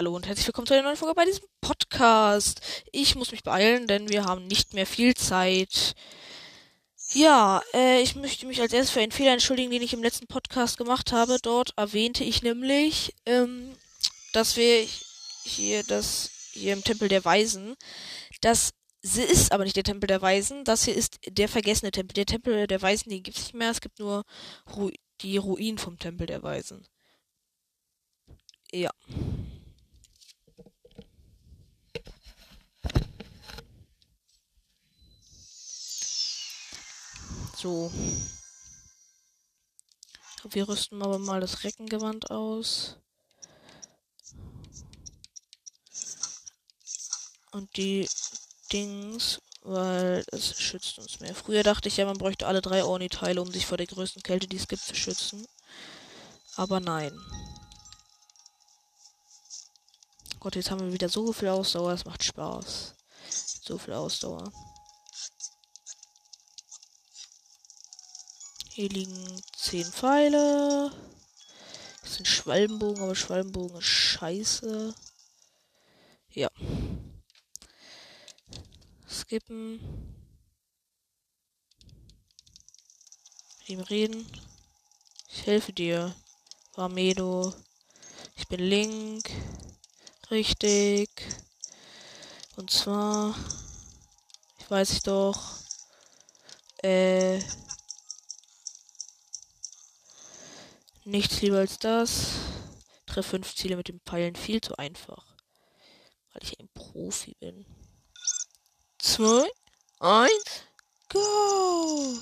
Hallo und herzlich willkommen zu einer neuen Folge bei diesem Podcast. Ich muss mich beeilen, denn wir haben nicht mehr viel Zeit. Ja, äh, ich möchte mich als erstes für einen Fehler entschuldigen, den ich im letzten Podcast gemacht habe. Dort erwähnte ich nämlich, ähm, dass wir hier das hier im Tempel der Weisen, das ist aber nicht der Tempel der Weisen, das hier ist der vergessene Tempel. Der Tempel der Weisen, den gibt es nicht mehr, es gibt nur Ru die Ruinen vom Tempel der Weisen. Ja. So. Wir rüsten aber mal das Reckengewand aus. Und die Dings, weil es schützt uns mehr. Früher dachte ich ja, man bräuchte alle drei Orni-Teile, um sich vor der größten Kälte, die es gibt, zu schützen. Aber nein. Gott, jetzt haben wir wieder so viel Ausdauer, es macht Spaß. So viel Ausdauer. Hier liegen 10 Pfeile. Das sind Schwalbenbogen, aber Schwalbenbogen ist scheiße. Ja. Skippen. Mit ihm reden. Ich helfe dir. Ramedo. Ich bin Link. Richtig. Und zwar. Ich weiß ich doch. Äh. Nichts lieber als das. Treff fünf Ziele mit den Pfeilen viel zu einfach. Weil ich ein Profi bin. Zwei, eins, go!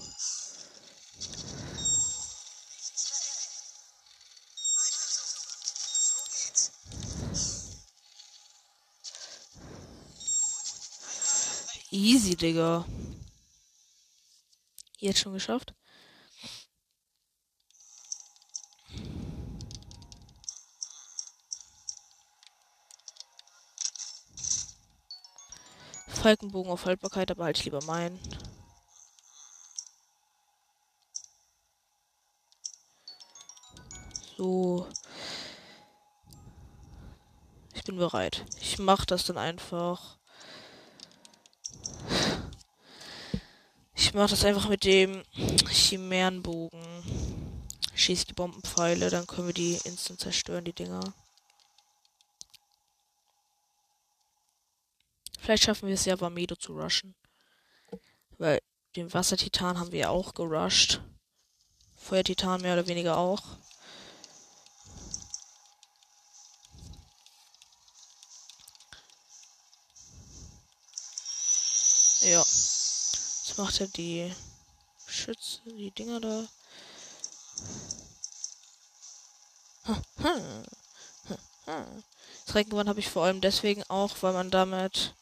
Easy, Digga. Jetzt schon geschafft. Falkenbogen auf Haltbarkeit, aber halt lieber meinen. So. Ich bin bereit. Ich mach das dann einfach. Ich mach das einfach mit dem Chimärenbogen. Schieß die Bombenpfeile, dann können wir die instant zerstören, die Dinger. Vielleicht schaffen wir es ja, Vamedo zu rushen. Weil den Wassertitan haben wir ja auch gerusht. Feuertitan mehr oder weniger auch. Ja. Jetzt macht er die Schütze, die Dinger da. Das Reckengewand habe ich vor allem deswegen auch, weil man damit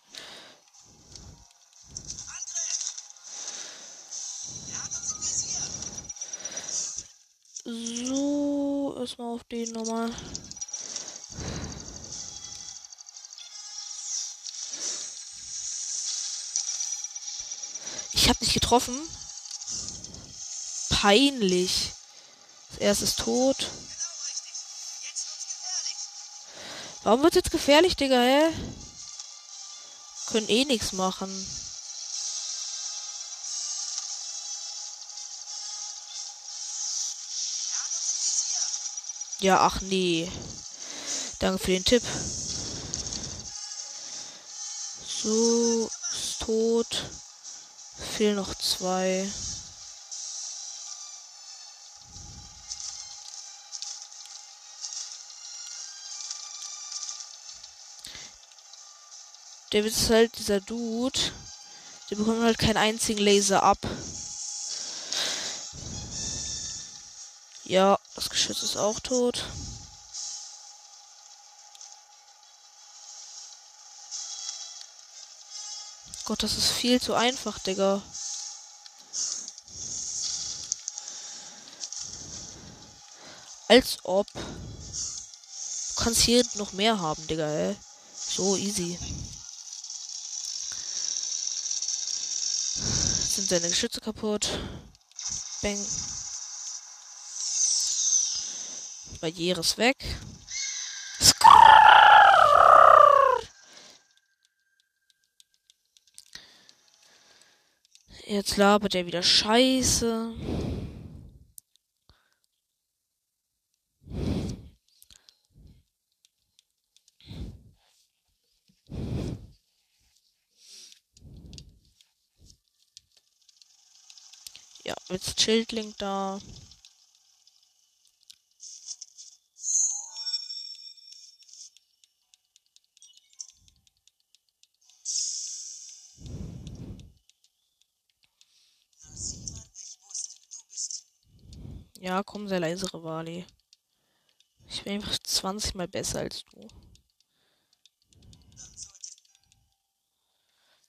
So, erstmal auf den nochmal. Ich habe nicht getroffen. Peinlich. Das erste ist tot. Warum wird jetzt gefährlich, Digga, hä? Können eh nichts machen. Ja, ach nee. Danke für den Tipp. So, ist tot. Fehlen noch zwei. Der ist halt dieser Dude. Der bekommt halt keinen einzigen Laser ab. Ja, das Geschütz ist auch tot. Gott, das ist viel zu einfach, Digga. Als ob. Du kannst hier noch mehr haben, Digga, ey. So easy. Sind seine Geschütze kaputt. Bang. Barriere ist weg. Jetzt labert er wieder Scheiße. Ja, jetzt Schildling da. Ja, komm, sehr leise, Rivali. Ich bin einfach 20 mal besser als du.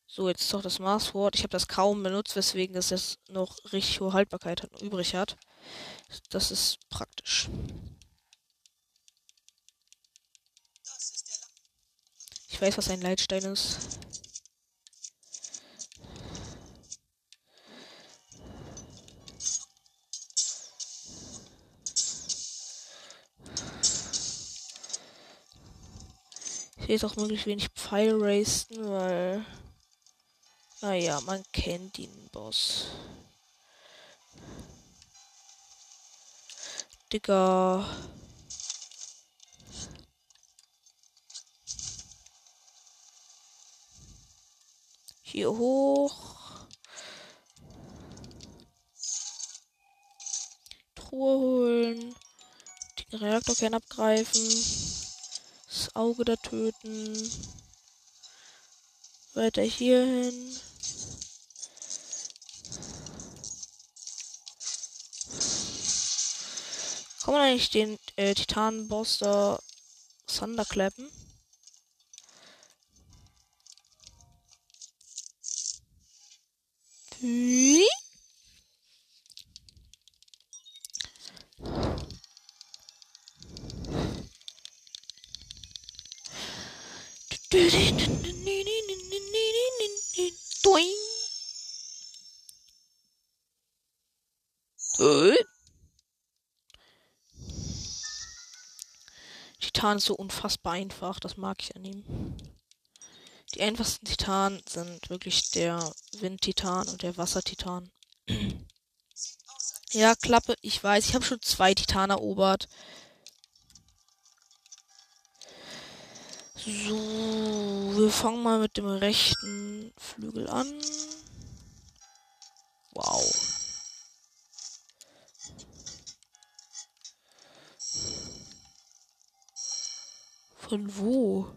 So, jetzt ist doch das Marsword. Ich habe das kaum benutzt, weswegen es jetzt noch richtig hohe Haltbarkeit hat, übrig hat. Das ist praktisch. Ich weiß, was ein Leitstein ist. Hier ist auch möglichst wenig Pfeil racen, weil. Naja, man kennt den Boss. Digga. Hier hoch. Truhe holen. Den Reaktorkern abgreifen. Auge da töten. Weiter hier hin. Kann man eigentlich den äh, Titan-Boss da Thunderklappen? Wie? Titan ist so unfassbar einfach. Das mag ich an ihm. Die einfachsten Titanen sind wirklich der Windtitan und der Wassertitan. ja, Klappe, ich weiß. Ich habe schon zwei Titan erobert. So, wir fangen mal mit dem rechten Flügel an. Wow. Von wo?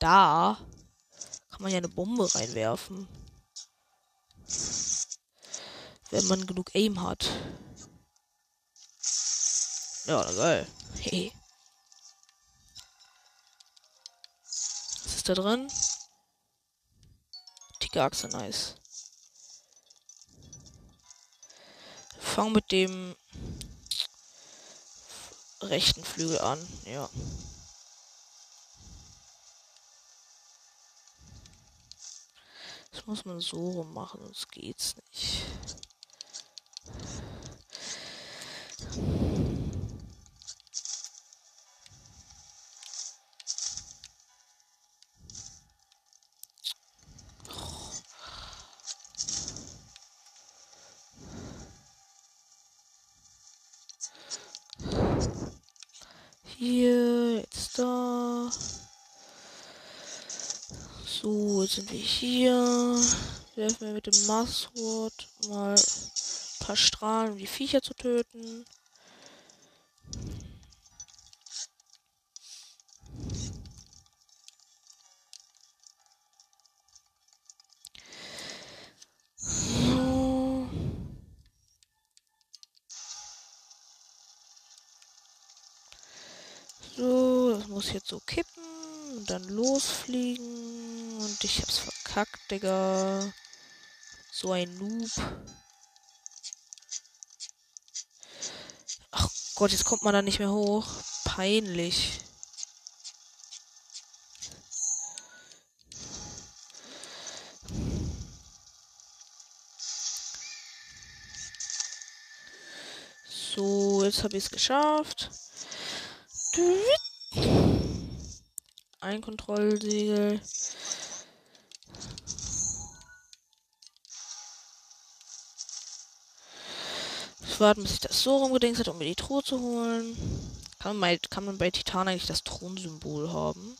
Da kann man ja eine Bombe reinwerfen. Wenn man genug Aim hat. Ja, geil. Hey. Was ist da drin? Tigerachse, nice. Fang mit dem rechten Flügel an. Ja. Das muss man so rum machen, sonst geht's nicht. Sind wir hier. Werfen wir mit dem Marsword mal ein paar Strahlen, um die Viecher zu töten. muss jetzt so kippen und dann losfliegen. Und ich hab's verkackt, Digga. So ein Noob. Ach Gott, jetzt kommt man da nicht mehr hoch. Peinlich. So, jetzt habe ich es geschafft. ein Kontrollsiegel. Warten, bis ich das so rumgedingst hat, um mir die Truhe zu holen. Kann man, bei, kann man bei Titan eigentlich das Thronsymbol haben?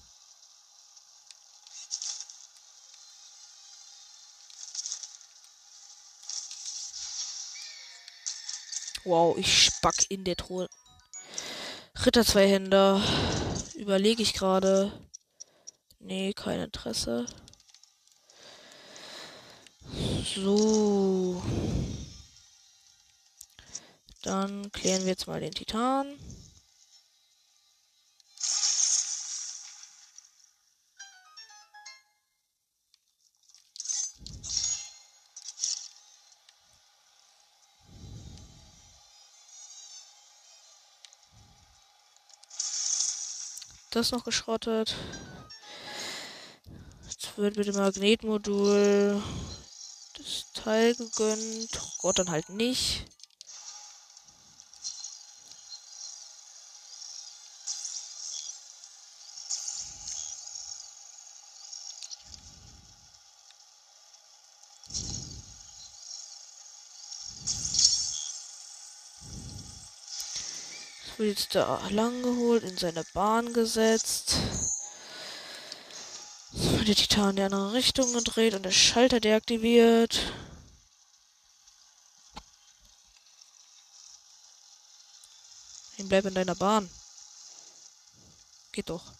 Wow, ich spack in der Truhe. Ritter Zweihänder. Überlege ich gerade. Nee, kein Interesse. So. Dann klären wir jetzt mal den Titan. Das noch geschrottet. Jetzt wird mit dem Magnetmodul das Teil gegönnt. Gott, dann halt nicht. Wird jetzt da lang geholt, in seine Bahn gesetzt. Der Titan in die andere Richtung gedreht und der Schalter deaktiviert. Ihn bleib in deiner Bahn. Geht doch.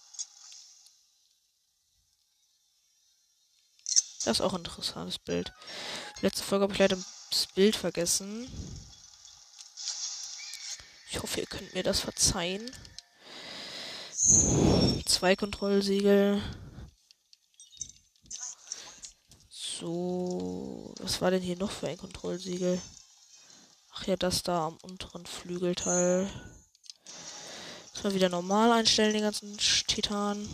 Das ist auch ein interessantes Bild. Letzte Folge habe ich leider das Bild vergessen. Ich hoffe, ihr könnt mir das verzeihen. Zwei Kontrollsiegel. So, was war denn hier noch für ein Kontrollsiegel? Ach ja, das da am unteren Flügelteil. Das mal wieder normal einstellen, den ganzen Titan.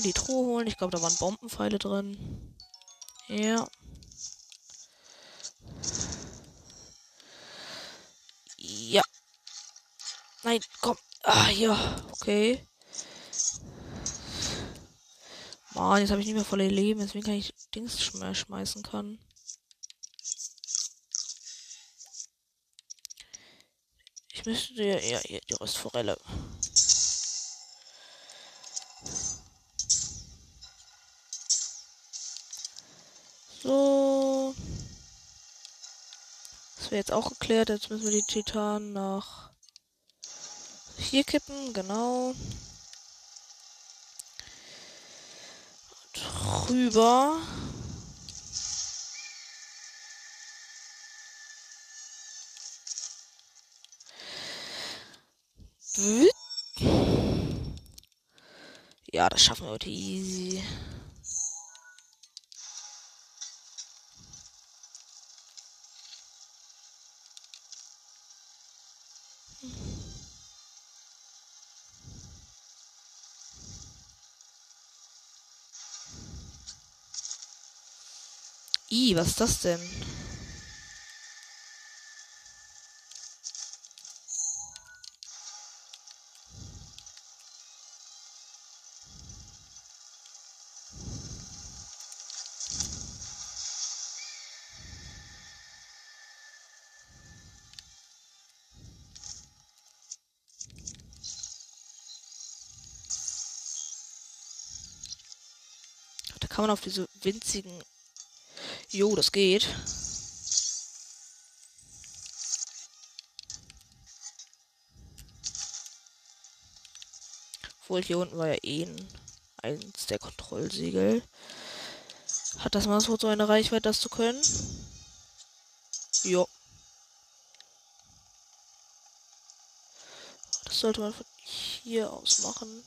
Die Truhe holen. Ich glaube, da waren Bombenpfeile drin. Ja. Ja. Nein, komm. Ah, ja. Okay. Mann, jetzt habe ich nicht mehr volle Leben, deswegen kann ich Dings schmeißen kann. Ich müsste ja, ja, die Röstforelle. So. Das wäre jetzt auch geklärt. Jetzt müssen wir die Titanen nach hier kippen. Genau. Drüber. Ja, das schaffen wir heute easy. Was ist das denn? Da kann man auf diese winzigen Jo, das geht. Obwohl hier unten war ja eh ein, eins der Kontrollsiegel. Hat das Maßwort so eine Reichweite, das zu können? Jo. Das sollte man von hier aus machen.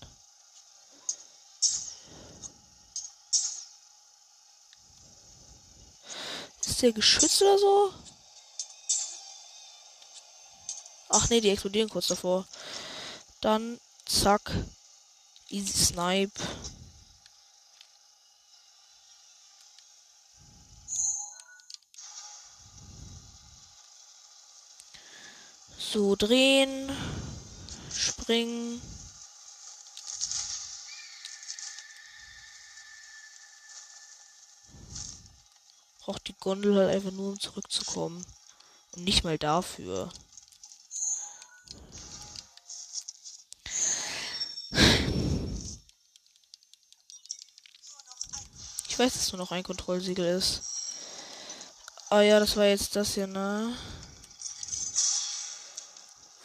das hier Geschütz oder so? Ach nee, die explodieren kurz davor. Dann zack. Easy Snipe. So drehen. Springen. Braucht die Gondel halt einfach nur, um zurückzukommen. Und nicht mal dafür. Ich weiß, dass nur noch ein Kontrollsiegel ist. Ah ja, das war jetzt das hier, ne?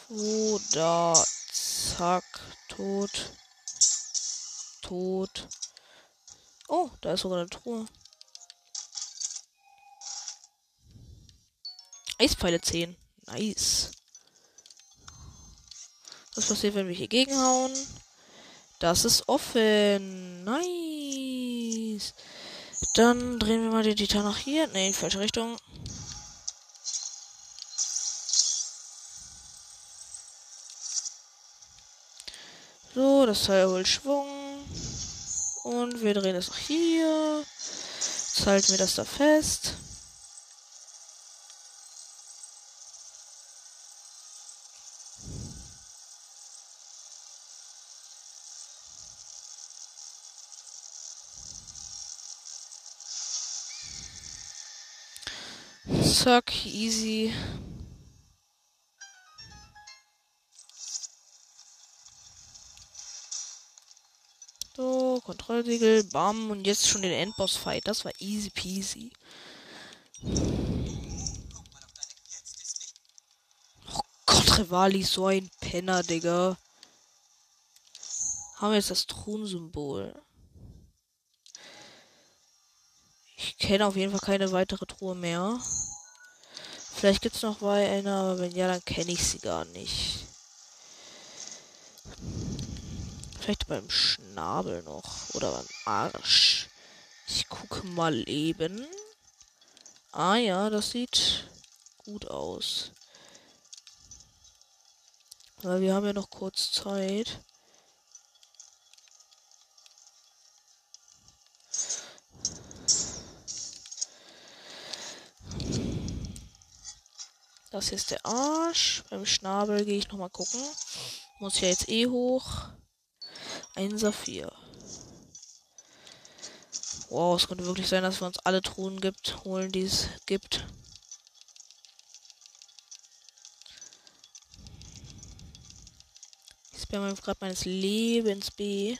Wo da? Zack. Tot. Tot. Oh, da ist sogar eine Truhe. Eispfeile 10. Nice. Was passiert, wenn wir hier gegenhauen? Das ist offen. Nice. Dann drehen wir mal den Titan nach hier. Ne, in falsche Richtung. So, das Teil holt Schwung. Und wir drehen es nach hier. Jetzt halten wir das da fest. Zack, easy. So, Kontrollsiegel, bam. Und jetzt schon den Endboss-Fight. Das war easy peasy. Oh Gott, Revali, so ein Penner, Digga. Haben wir jetzt das Thronsymbol. Ich kenne auf jeden Fall keine weitere Truhe mehr. Vielleicht gibt es noch bei einer, aber wenn ja, dann kenne ich sie gar nicht. Vielleicht beim Schnabel noch. Oder beim Arsch. Ich gucke mal eben. Ah ja, das sieht gut aus. Weil wir haben ja noch kurz Zeit. Das hier ist der Arsch. Beim Schnabel gehe ich nochmal gucken. Muss ja jetzt eh hoch. Ein Saphir. Wow, es könnte wirklich sein, dass wir uns alle Truhen gibt, holen, die es gibt. Ich spamme gerade meines Lebens B.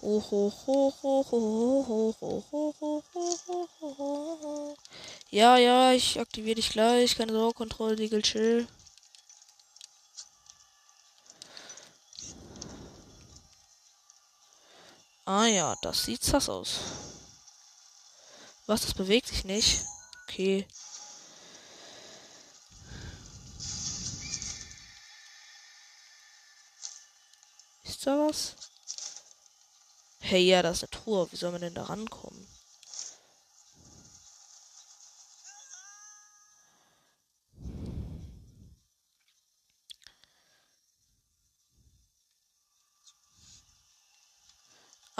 Hoch, hoch, hoch, hoch, hoch, hoch, hoch, hoch, hoch. Ja, ja, ich aktiviere dich gleich. Keine Sorge, Kontrollsiegel, chill. Ah ja, das sieht sass aus. Was, das bewegt sich nicht? Okay. Ist da was? Hey, ja, das ist eine Truhe. Wie soll man denn da rankommen?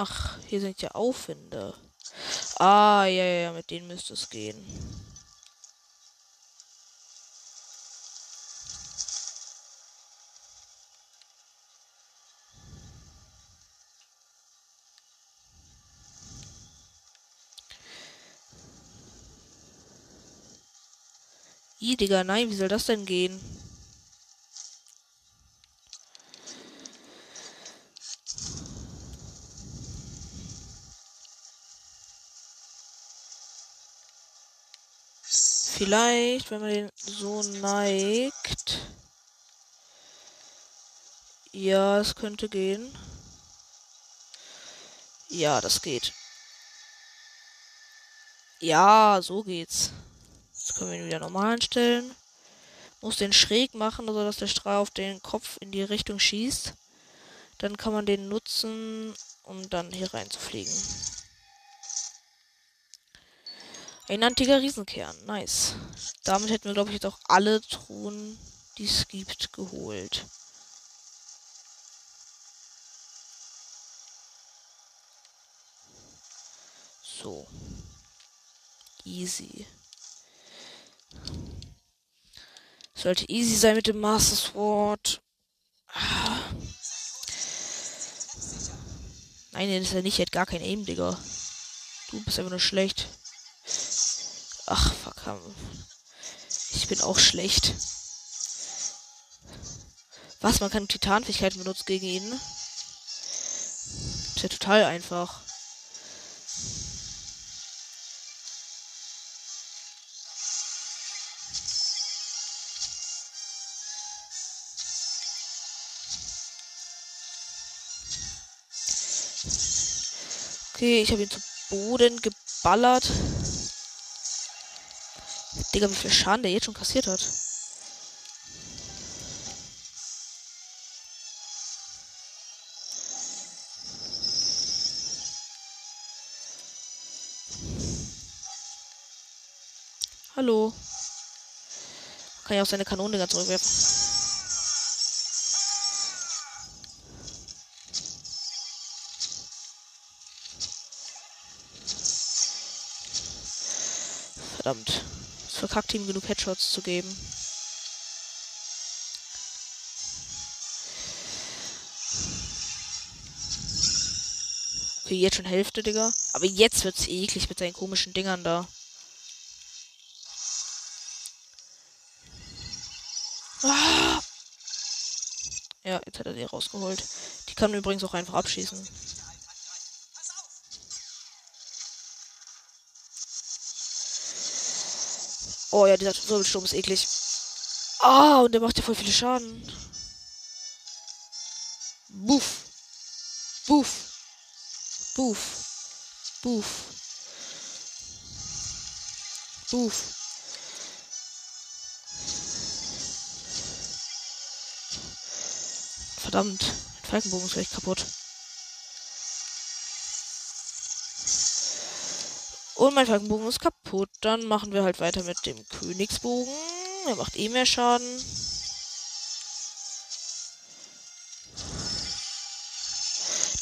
Ach, hier sind ja Aufwinde. Ah, ja, ja, mit denen müsste es gehen. Ih, Digga, nein, wie soll das denn gehen? Vielleicht, wenn man den so neigt. Ja, es könnte gehen. Ja, das geht. Ja, so geht's. Jetzt können wir ihn wieder normal einstellen. Muss den schräg machen, also dass der Strahl auf den Kopf in die Richtung schießt. Dann kann man den nutzen, um dann hier reinzufliegen. Ein antiker Riesenkern. Nice. Damit hätten wir, glaube ich, jetzt auch alle Truhen, die es gibt, geholt. So. Easy. Sollte easy sein mit dem Master Sword. Ah. Nein, das ist ja nicht. Er hat gar kein Aim, Digga. Du bist einfach nur schlecht. Fuck. Ich bin auch schlecht. Was? Man kann Titanfähigkeiten benutzen gegen ihn? Ist ja total einfach. Okay, ich habe ihn zu Boden geballert. Digga, wie viel Schaden der jetzt schon kassiert hat. Hallo. Kann ich auch seine Kanone ganz zurückwerfen. Verdammt. Verkackt ihm genug Headshots zu geben. Okay, jetzt schon Hälfte, Digga. Aber jetzt wird's eklig mit seinen komischen Dingern da. Ah! Ja, jetzt hat er sie rausgeholt. Die kann man übrigens auch einfach abschießen. Oh ja, dieser Wirbelsturm ist eklig. Ah, und der macht ja voll viele Schaden. Buff. Buff. Buff. Buff. Buff. Verdammt. Falkenbogen ist gleich kaputt. Und mein Falkenbogen ist kaputt. Dann machen wir halt weiter mit dem Königsbogen. Er macht eh mehr Schaden.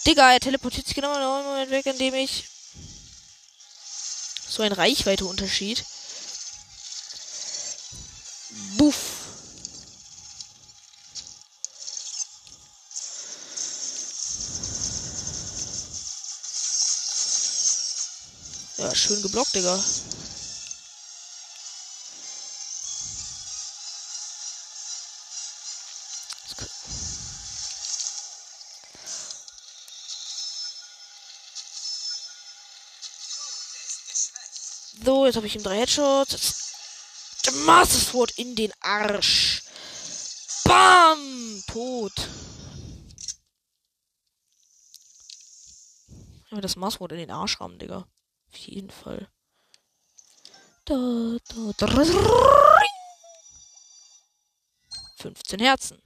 Digga, er teleportiert sich genau in dem Moment weg, in dem ich so ein Reichweiteunterschied. Buff. Schön geblockt, Digga. So, jetzt habe ich ihm drei Headshots. Master Sword in den Arsch. Bam! Tot. Das Sword in den Arsch rammen, Digga. Auf jeden Fall. Da, da, da, 15 Herzen.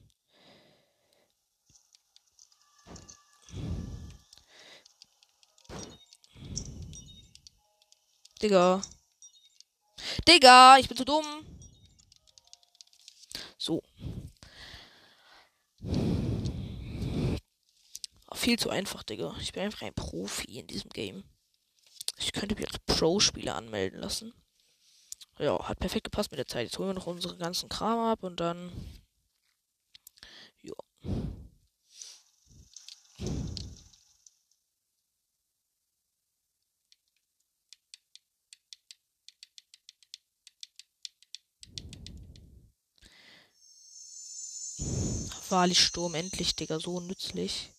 Digga. Digga, ich bin zu dumm. So. Viel zu einfach, Digga. Ich bin einfach ein Profi in diesem Game. Ich könnte mich als Pro-Spieler anmelden lassen. Ja, hat perfekt gepasst mit der Zeit. Jetzt holen wir noch unsere ganzen Kram ab und dann. Ja. Wahrlich Sturm, endlich, Digga, so nützlich.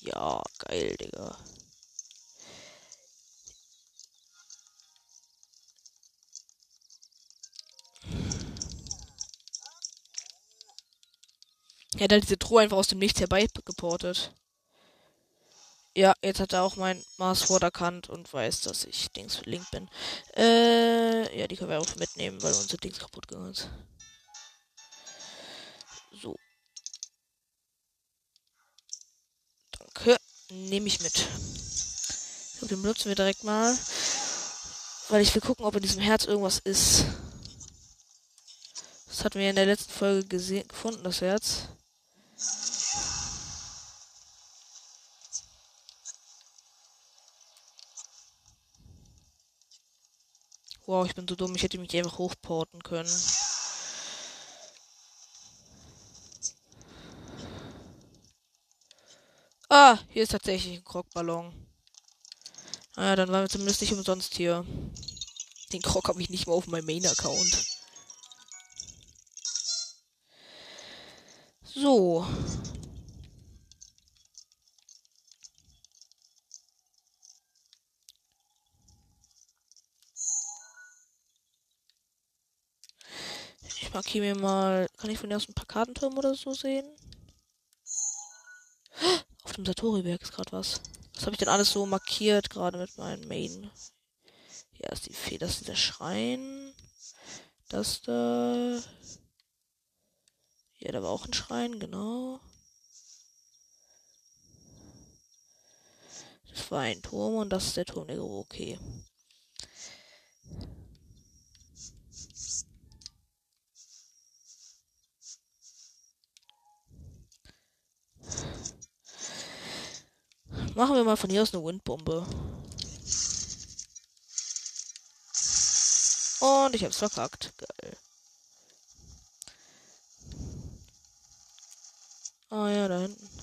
Ja, geil, Digga. Er hat halt diese Truhe einfach aus dem Nichts herbeigeportet. Ja, jetzt hat er auch mein Maßwort erkannt und weiß, dass ich Dings verlinkt bin. Äh, ja, die können wir auch mitnehmen, weil unser Dings kaputt gegangen ist. Danke. Nehme ich mit. So, den benutzen wir direkt mal. Weil ich will gucken, ob in diesem Herz irgendwas ist. Das hatten wir in der letzten Folge gesehen, gefunden, das Herz. Wow, ich bin so dumm. Ich hätte mich einfach hochporten können. Ah, hier ist tatsächlich ein Krockballon. Naja, ah dann waren wir zumindest nicht umsonst hier. Den Krog habe ich nicht mal auf meinem Main-Account. So. Ich markiere mir mal. Kann ich von dir aus ein paar Kartenturm oder so sehen? Auf dem Satori-Berg ist gerade was. Was habe ich denn alles so markiert, gerade mit meinem Main? Ja, ist die Fee, das ist dieser Schrein. Das da. Ja, da war auch ein Schrein, genau. Das war ein Turm und das ist der Turm der Guru, okay. Machen wir mal von hier aus eine Windbombe. Und ich hab's verkackt. Geil. Ah ja, da hinten.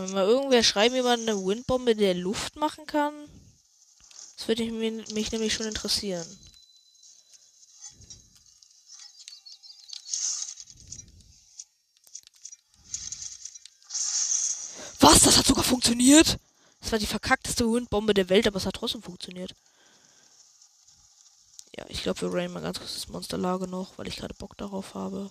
Kann mir mal irgendwer schreiben, wie man eine Windbombe der Luft machen kann? Das würde mich, mich nämlich schon interessieren. Was? Das hat sogar funktioniert? Das war die verkackteste Windbombe der Welt, aber es hat trotzdem funktioniert. Ja, ich glaube, wir raiden mal ganz kurz das Monsterlager noch, weil ich gerade Bock darauf habe.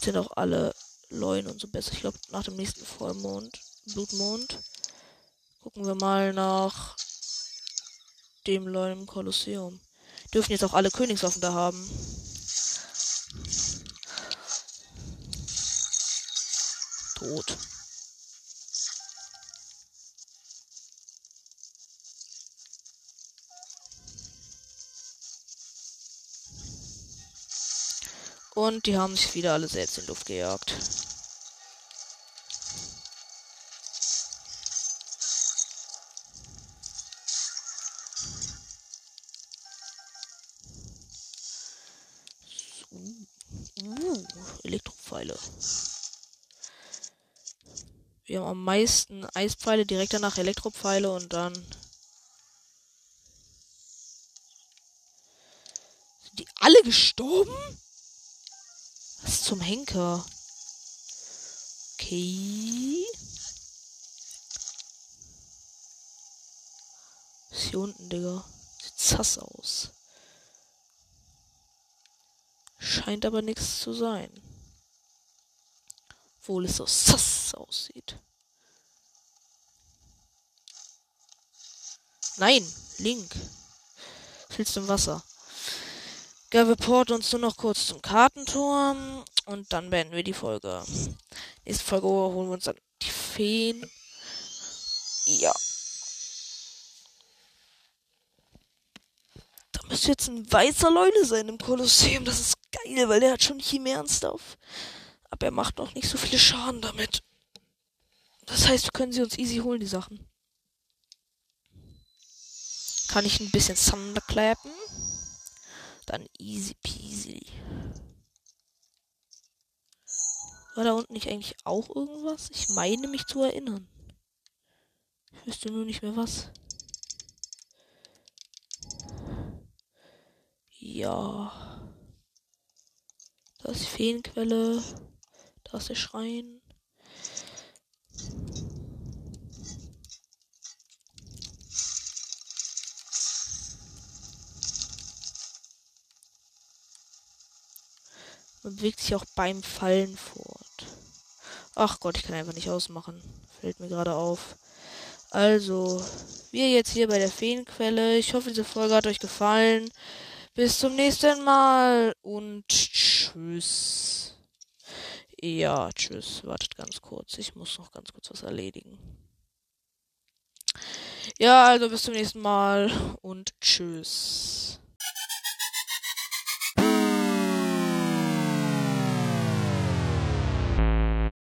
Jetzt sind auch alle Leuen und so besser. Ich glaube, nach dem nächsten Vollmond, Blutmond, gucken wir mal nach dem Leuen im Kolosseum. Dürfen jetzt auch alle Königswaffen da haben. Tot. Und die haben sich wieder alle selbst in Luft gejagt. Uh, Elektropfeile. Wir haben am meisten Eispfeile, direkt danach Elektropfeile und dann. Sind die alle gestorben? Zum Henker? Okay. ist hier unten, Digga? Sieht sass aus. Scheint aber nichts zu sein. Obwohl es so sass aussieht. Nein, Link. Du im Wasser? Porten uns nur noch kurz zum Kartenturm und dann beenden wir die Folge. Nächste Folge holen wir uns dann die Feen. Ja. Da müsste jetzt ein weißer Leute sein im Kolosseum. Das ist geil, weil der hat schon Chimären-Stuff. Aber er macht noch nicht so viele Schaden damit. Das heißt, wir können sie uns easy holen, die Sachen. Kann ich ein bisschen Thunderclappen? Dann easy peasy. War da unten nicht eigentlich auch irgendwas? Ich meine mich zu erinnern. Ich wüsste nur nicht mehr was. Ja. Da ist die Feenquelle. Da ist der Schrein. Man bewegt sich auch beim Fallen fort. Ach Gott, ich kann einfach nicht ausmachen. Fällt mir gerade auf. Also, wir jetzt hier bei der Feenquelle. Ich hoffe, diese Folge hat euch gefallen. Bis zum nächsten Mal und tschüss. ja, tschüss. Wartet ganz kurz. Ich muss noch ganz kurz was erledigen. Ja, also bis zum nächsten Mal und tschüss.